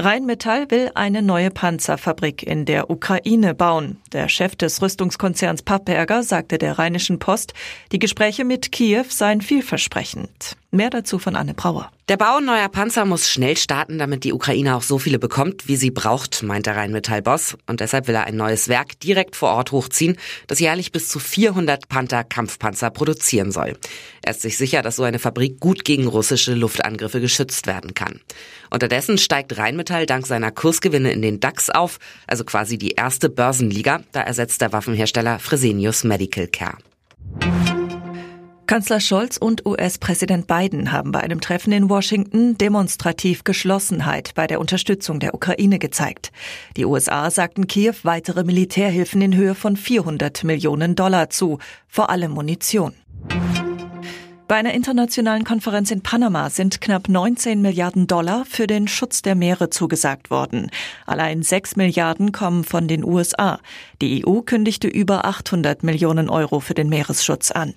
Rheinmetall will eine neue Panzerfabrik in der Ukraine bauen. Der Chef des Rüstungskonzerns Pappberger sagte der Rheinischen Post, die Gespräche mit Kiew seien vielversprechend. Mehr dazu von Anne Brauer. Der Bau neuer Panzer muss schnell starten, damit die Ukraine auch so viele bekommt, wie sie braucht, meint der Rheinmetall-Boss. Und deshalb will er ein neues Werk direkt vor Ort hochziehen, das jährlich bis zu 400 Panther-Kampfpanzer produzieren soll. Er ist sich sicher, dass so eine Fabrik gut gegen russische Luftangriffe geschützt werden kann. Unterdessen steigt Rheinmetall dank seiner Kursgewinne in den DAX auf, also quasi die erste Börsenliga. Da ersetzt der Waffenhersteller Fresenius Medical Care. Kanzler Scholz und US-Präsident Biden haben bei einem Treffen in Washington demonstrativ Geschlossenheit bei der Unterstützung der Ukraine gezeigt. Die USA sagten Kiew weitere Militärhilfen in Höhe von 400 Millionen Dollar zu, vor allem Munition. Bei einer internationalen Konferenz in Panama sind knapp 19 Milliarden Dollar für den Schutz der Meere zugesagt worden. Allein 6 Milliarden kommen von den USA. Die EU kündigte über 800 Millionen Euro für den Meeresschutz an.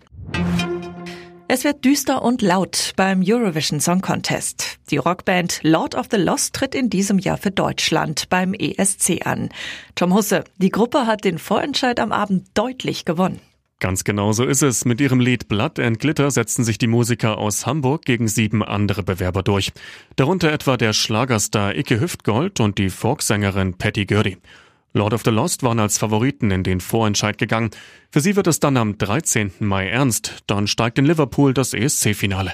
Es wird düster und laut beim Eurovision Song Contest. Die Rockband Lord of the Lost tritt in diesem Jahr für Deutschland beim ESC an. Tom Husse, die Gruppe hat den Vorentscheid am Abend deutlich gewonnen. Ganz genau so ist es. Mit ihrem Lied Blood and Glitter setzten sich die Musiker aus Hamburg gegen sieben andere Bewerber durch. Darunter etwa der Schlagerstar Icke Hüftgold und die Folksängerin Patty Gurdy. Lord of the Lost waren als Favoriten in den Vorentscheid gegangen. Für sie wird es dann am 13. Mai ernst. Dann steigt in Liverpool das ESC-Finale.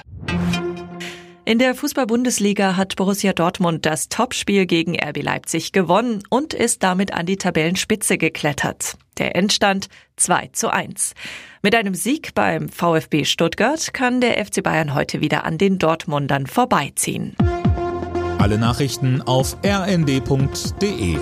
In der Fußball-Bundesliga hat Borussia Dortmund das Topspiel gegen RB Leipzig gewonnen und ist damit an die Tabellenspitze geklettert. Der Endstand 2 zu 1. Mit einem Sieg beim VfB Stuttgart kann der FC Bayern heute wieder an den Dortmundern vorbeiziehen. Alle Nachrichten auf rnd.de